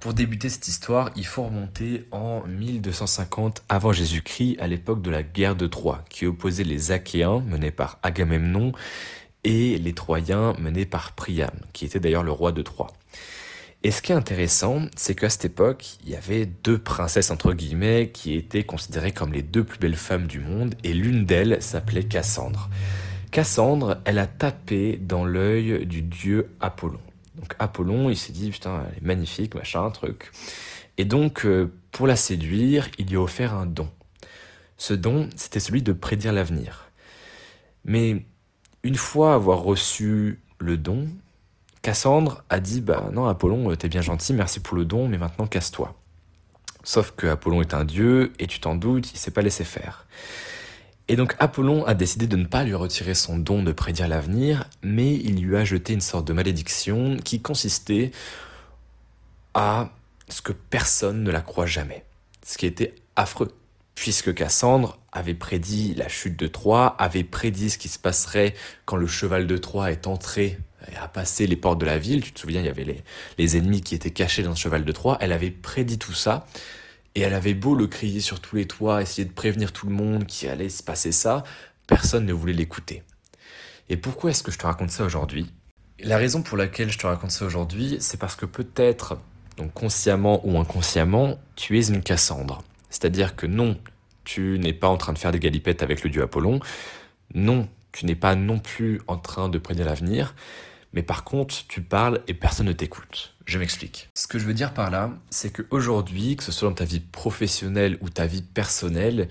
pour débuter cette histoire, il faut remonter en 1250 avant Jésus-Christ, à l'époque de la guerre de Troie, qui opposait les Achéens, menés par Agamemnon, et les Troyens, menés par Priam, qui était d'ailleurs le roi de Troie. Et ce qui est intéressant, c'est qu'à cette époque, il y avait deux princesses, entre guillemets, qui étaient considérées comme les deux plus belles femmes du monde, et l'une d'elles s'appelait Cassandre. Cassandre, elle a tapé dans l'œil du dieu Apollon. Donc Apollon, il s'est dit, putain, elle est magnifique, machin, truc. Et donc, euh, pour la séduire, il lui a offert un don. Ce don, c'était celui de prédire l'avenir. Mais une fois avoir reçu le don, Cassandre a dit, bah non, Apollon, t'es bien gentil, merci pour le don, mais maintenant casse-toi. Sauf que Apollon est un dieu, et tu t'en doutes, il s'est pas laissé faire. Et donc Apollon a décidé de ne pas lui retirer son don de prédire l'avenir, mais il lui a jeté une sorte de malédiction qui consistait à ce que personne ne la croit jamais. Ce qui était affreux, puisque Cassandre avait prédit la chute de Troie, avait prédit ce qui se passerait quand le cheval de Troie est entré et a passé les portes de la ville. Tu te souviens, il y avait les, les ennemis qui étaient cachés dans le cheval de Troie. Elle avait prédit tout ça. Et elle avait beau le crier sur tous les toits, essayer de prévenir tout le monde qu'il allait se passer ça, personne ne voulait l'écouter. Et pourquoi est-ce que je te raconte ça aujourd'hui? La raison pour laquelle je te raconte ça aujourd'hui, c'est parce que peut-être, donc consciemment ou inconsciemment, tu es une Cassandre. C'est-à-dire que non, tu n'es pas en train de faire des galipettes avec le dieu Apollon, non, tu n'es pas non plus en train de prédire l'avenir, mais par contre, tu parles et personne ne t'écoute. Je m'explique. Ce que je veux dire par là, c'est qu'aujourd'hui, que ce soit dans ta vie professionnelle ou ta vie personnelle,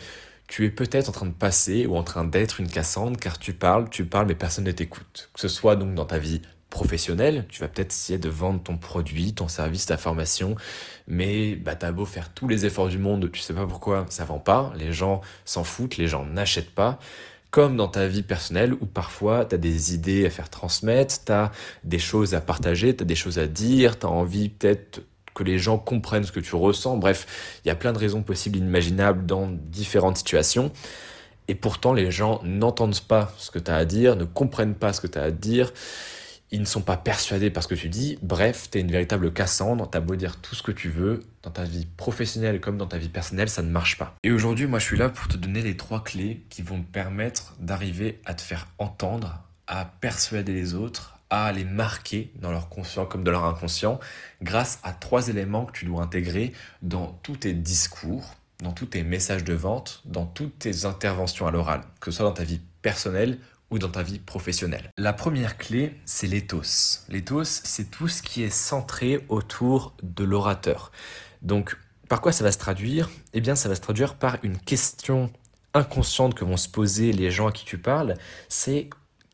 tu es peut-être en train de passer ou en train d'être une Cassandre car tu parles, tu parles mais personne ne t'écoute. Que ce soit donc dans ta vie professionnelle, tu vas peut-être essayer de vendre ton produit, ton service, ta formation, mais bah t'as beau faire tous les efforts du monde, tu sais pas pourquoi ça vend pas, les gens s'en foutent, les gens n'achètent pas comme dans ta vie personnelle où parfois tu as des idées à faire transmettre, tu as des choses à partager, tu as des choses à dire, tu as envie peut-être que les gens comprennent ce que tu ressens. Bref, il y a plein de raisons possibles, inimaginables dans différentes situations. Et pourtant, les gens n'entendent pas ce que tu as à dire, ne comprennent pas ce que tu as à dire ils ne sont pas persuadés parce que tu dis. Bref, tu es une véritable Cassandre, t'as beau dire tout ce que tu veux, dans ta vie professionnelle comme dans ta vie personnelle, ça ne marche pas. Et aujourd'hui, moi, je suis là pour te donner les trois clés qui vont te permettre d'arriver à te faire entendre, à persuader les autres, à les marquer dans leur conscient comme dans leur inconscient, grâce à trois éléments que tu dois intégrer dans tous tes discours, dans tous tes messages de vente, dans toutes tes interventions à l'oral, que ce soit dans ta vie personnelle ou dans ta vie professionnelle. La première clé, c'est l'éthos. L'éthos, c'est tout ce qui est centré autour de l'orateur. Donc, par quoi ça va se traduire? Eh bien, ça va se traduire par une question inconsciente que vont se poser les gens à qui tu parles, c'est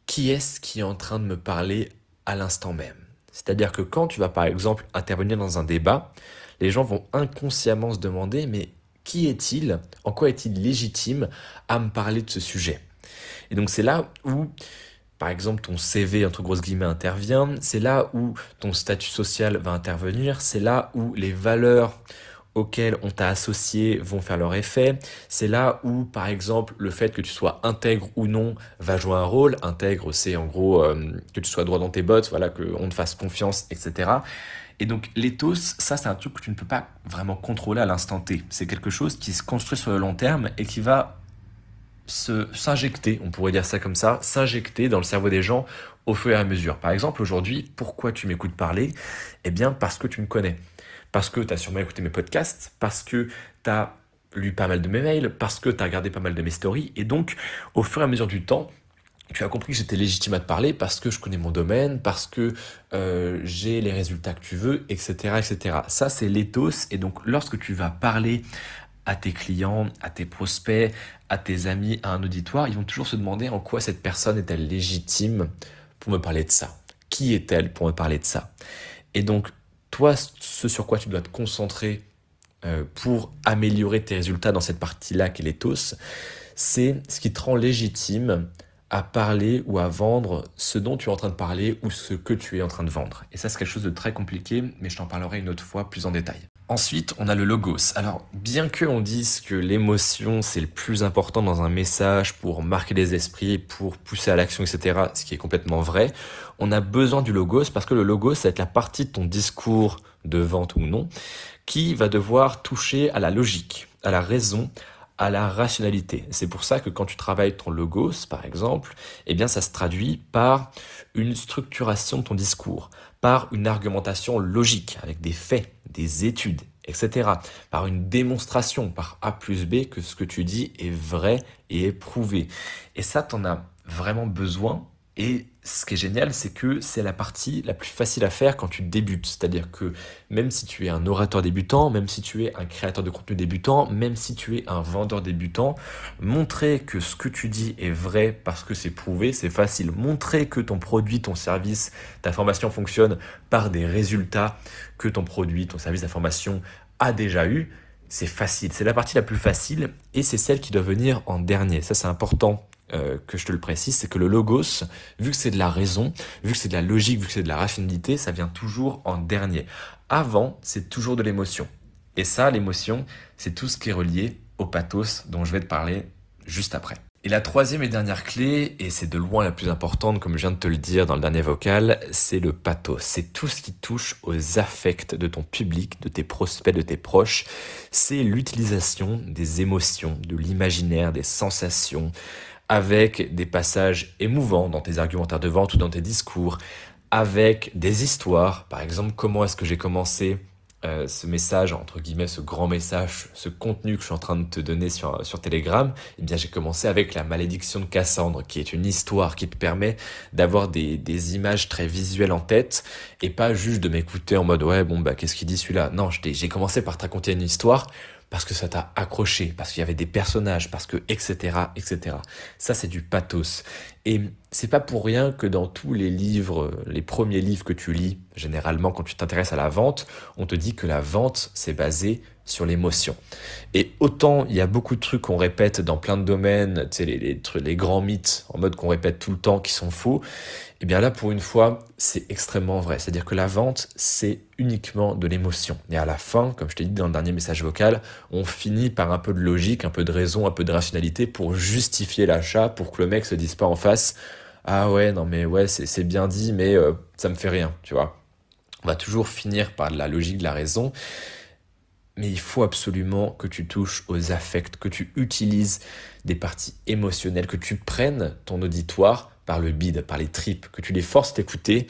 qui est-ce qui est en train de me parler à l'instant même? C'est-à-dire que quand tu vas par exemple intervenir dans un débat, les gens vont inconsciemment se demander mais qui est-il? En quoi est-il légitime à me parler de ce sujet? Et donc c'est là où, par exemple, ton CV, entre grosses guillemets, intervient, c'est là où ton statut social va intervenir, c'est là où les valeurs auxquelles on t'a associé vont faire leur effet. C'est là où, par exemple, le fait que tu sois intègre ou non va jouer un rôle. Intègre, c'est en gros euh, que tu sois droit dans tes bottes, voilà, qu'on te fasse confiance, etc. Et donc l'éthos, ça c'est un truc que tu ne peux pas vraiment contrôler à l'instant T. C'est quelque chose qui se construit sur le long terme et qui va s'injecter, on pourrait dire ça comme ça, s'injecter dans le cerveau des gens au fur et à mesure. Par exemple, aujourd'hui, pourquoi tu m'écoutes parler? Eh bien, parce que tu me connais. Parce que tu as sûrement écouté mes podcasts, parce que tu as lu pas mal de mes mails, parce que tu as regardé pas mal de mes stories. Et donc, au fur et à mesure du temps, tu as compris que j'étais légitime à te parler parce que je connais mon domaine, parce que euh, j'ai les résultats que tu veux, etc. etc. Ça, c'est l'éthos. Et donc, lorsque tu vas parler à tes clients, à tes prospects, à tes amis, à un auditoire, ils vont toujours se demander en quoi cette personne est-elle légitime pour me parler de ça Qui est-elle pour me parler de ça? Et donc, toi, ce sur quoi tu dois te concentrer euh, pour améliorer tes résultats dans cette partie-là qu'est l'éthos, c'est ce qui te rend légitime à parler ou à vendre ce dont tu es en train de parler ou ce que tu es en train de vendre. Et ça, c'est quelque chose de très compliqué, mais je t'en parlerai une autre fois plus en détail. Ensuite, on a le logos. Alors, bien que on dise que l'émotion, c'est le plus important dans un message pour marquer les esprits, pour pousser à l'action, etc., ce qui est complètement vrai, on a besoin du logos parce que le logos, ça va être la partie de ton discours de vente ou non, qui va devoir toucher à la logique, à la raison, à la rationalité. C'est pour ça que quand tu travailles ton logos, par exemple, eh bien, ça se traduit par une structuration de ton discours, par une argumentation logique, avec des faits, des études, etc. Par une démonstration, par A plus B, que ce que tu dis est vrai et est prouvé. Et ça, tu en as vraiment besoin et ce qui est génial, c'est que c'est la partie la plus facile à faire quand tu débutes. C'est-à-dire que même si tu es un orateur débutant, même si tu es un créateur de contenu débutant, même si tu es un vendeur débutant, montrer que ce que tu dis est vrai parce que c'est prouvé, c'est facile. Montrer que ton produit, ton service, ta formation fonctionne par des résultats que ton produit, ton service, ta formation a déjà eu, c'est facile. C'est la partie la plus facile et c'est celle qui doit venir en dernier. Ça, c'est important euh, que je te le précise, c'est que le logos, vu que c'est de la raison, vu que c'est de la logique, vu que c'est de la raffinité, ça vient toujours en dernier. Avant, c'est toujours de l'émotion. Et ça, l'émotion, c'est tout ce qui est relié au pathos dont je vais te parler juste après. Et la troisième et dernière clé, et c'est de loin la plus importante, comme je viens de te le dire dans le dernier vocal, c'est le pathos. C'est tout ce qui touche aux affects de ton public, de tes prospects, de tes proches. C'est l'utilisation des émotions, de l'imaginaire, des sensations, avec des passages émouvants dans tes argumentaires de vente ou dans tes discours, avec des histoires. Par exemple, comment est-ce que j'ai commencé euh, ce message, entre guillemets, ce grand message, ce contenu que je suis en train de te donner sur, sur Telegram, eh bien, j'ai commencé avec la malédiction de Cassandre, qui est une histoire qui te permet d'avoir des, des images très visuelles en tête et pas juste de m'écouter en mode, ouais, bon, bah, qu'est-ce qu'il dit celui-là? Non, j'ai commencé par te raconter une histoire parce que ça t'a accroché, parce qu'il y avait des personnages, parce que etc. etc. Ça c'est du pathos. Et c'est pas pour rien que dans tous les livres, les premiers livres que tu lis, généralement quand tu t'intéresses à la vente, on te dit que la vente c'est basé sur l'émotion. Et autant il y a beaucoup de trucs qu'on répète dans plein de domaines, tu sais, les, les, les grands mythes en mode qu'on répète tout le temps qui sont faux, et eh bien là pour une fois c'est extrêmement vrai. C'est-à-dire que la vente c'est uniquement de l'émotion. Et à la fin, comme je t'ai dit dans le dernier message vocal, on finit par un peu de logique, un peu de raison, un peu de rationalité pour justifier l'achat, pour que le mec se dise pas en face ah ouais non mais ouais c'est bien dit mais euh, ça me fait rien, tu vois. On va toujours finir par la logique de la raison mais il faut absolument que tu touches aux affects, que tu utilises des parties émotionnelles, que tu prennes ton auditoire par le bide, par les tripes, que tu les forces d'écouter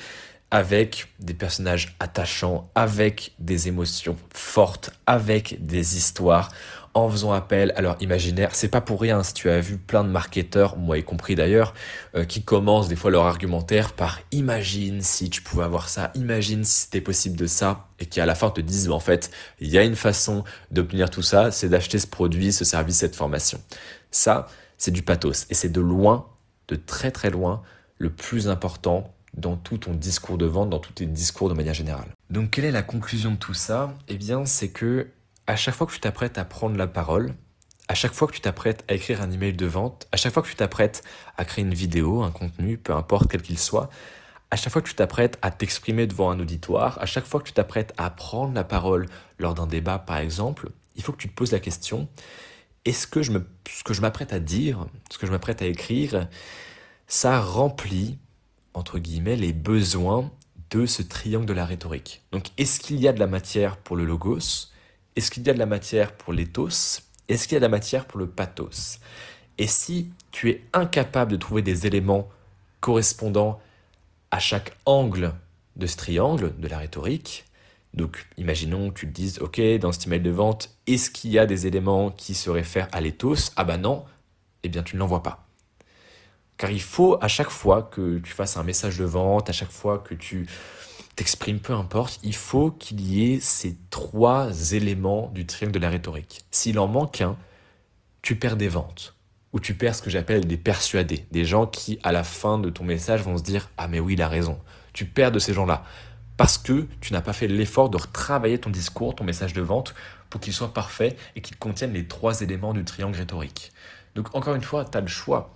avec des personnages attachants, avec des émotions fortes, avec des histoires, en faisant appel à leur imaginaire. C'est pas pour rien si tu as vu plein de marketeurs, moi y compris d'ailleurs, euh, qui commencent des fois leur argumentaire par imagine si tu pouvais avoir ça, imagine si c'était possible de ça, et qui à la fin te disent en fait, il y a une façon d'obtenir tout ça, c'est d'acheter ce produit, ce service, cette formation. Ça, c'est du pathos, et c'est de loin, de très très loin, le plus important dans tout ton discours de vente, dans tous tes discours de manière générale. Donc quelle est la conclusion de tout ça? Eh bien, c'est que à chaque fois que tu t'apprêtes à prendre la parole, à chaque fois que tu t'apprêtes à écrire un email de vente, à chaque fois que tu t'apprêtes à créer une vidéo, un contenu, peu importe quel qu'il soit, à chaque fois que tu t'apprêtes à t'exprimer devant un auditoire, à chaque fois que tu t'apprêtes à prendre la parole lors d'un débat par exemple, il faut que tu te poses la question, est-ce que je ce que je m'apprête à dire, ce que je m'apprête à écrire, ça remplit, entre guillemets, les besoins de ce triangle de la rhétorique? Donc est-ce qu'il y a de la matière pour le logos? Est-ce qu'il y a de la matière pour l'éthos Est-ce qu'il y a de la matière pour le pathos? Et si tu es incapable de trouver des éléments correspondant à chaque angle de ce triangle, de la rhétorique, donc imaginons que tu te dises, ok, dans cet email de vente, est-ce qu'il y a des éléments qui se réfèrent à l'éthos Ah bah non, eh bien tu ne l'envoies pas. Car il faut à chaque fois que tu fasses un message de vente, à chaque fois que tu t'exprimes, peu importe, il faut qu'il y ait ces trois éléments du triangle de la rhétorique. S'il en manque un, tu perds des ventes, ou tu perds ce que j'appelle des persuadés, des gens qui, à la fin de ton message, vont se dire Ah, mais oui, il a raison. Tu perds de ces gens-là, parce que tu n'as pas fait l'effort de retravailler ton discours, ton message de vente, pour qu'il soit parfait et qu'il contienne les trois éléments du triangle rhétorique. Donc, encore une fois, tu as le choix.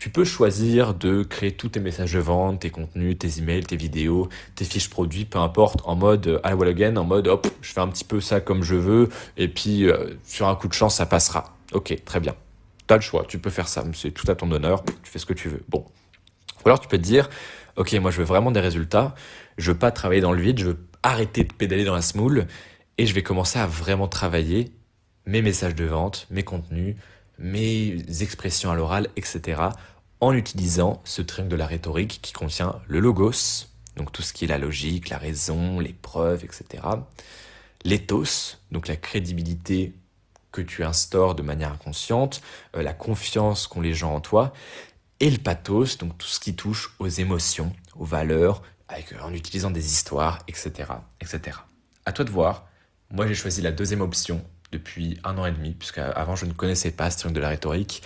Tu peux choisir de créer tous tes messages de vente, tes contenus, tes emails, tes vidéos, tes fiches produits, peu importe, en mode I will again, en mode hop, je fais un petit peu ça comme je veux, et puis euh, sur un coup de chance, ça passera. Ok, très bien. Tu as le choix, tu peux faire ça, c'est tout à ton honneur, tu fais ce que tu veux. Bon. Ou alors tu peux te dire, ok, moi je veux vraiment des résultats, je veux pas travailler dans le vide, je veux arrêter de pédaler dans la smoule et je vais commencer à vraiment travailler mes messages de vente, mes contenus, mes expressions à l'oral, etc. en utilisant ce triangle de la rhétorique qui contient le logos, donc tout ce qui est la logique, la raison, les preuves, etc. L'éthos, donc la crédibilité que tu instaures de manière inconsciente, euh, la confiance qu'ont les gens en toi, et le pathos, donc tout ce qui touche aux émotions, aux valeurs, avec, en utilisant des histoires, etc., etc. À toi de voir. Moi, j'ai choisi la deuxième option depuis un an et demi, puisque avant je ne connaissais pas ce truc de la rhétorique.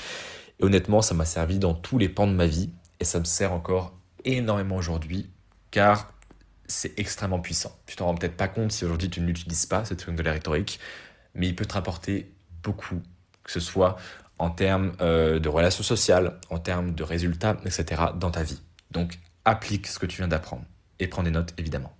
Et honnêtement, ça m'a servi dans tous les pans de ma vie, et ça me sert encore énormément aujourd'hui, car c'est extrêmement puissant. Tu t'en rends peut-être pas compte si aujourd'hui tu ne l'utilises pas, ce truc de la rhétorique, mais il peut te rapporter beaucoup, que ce soit en termes euh, de relations sociales, en termes de résultats, etc., dans ta vie. Donc, applique ce que tu viens d'apprendre et prends des notes, évidemment.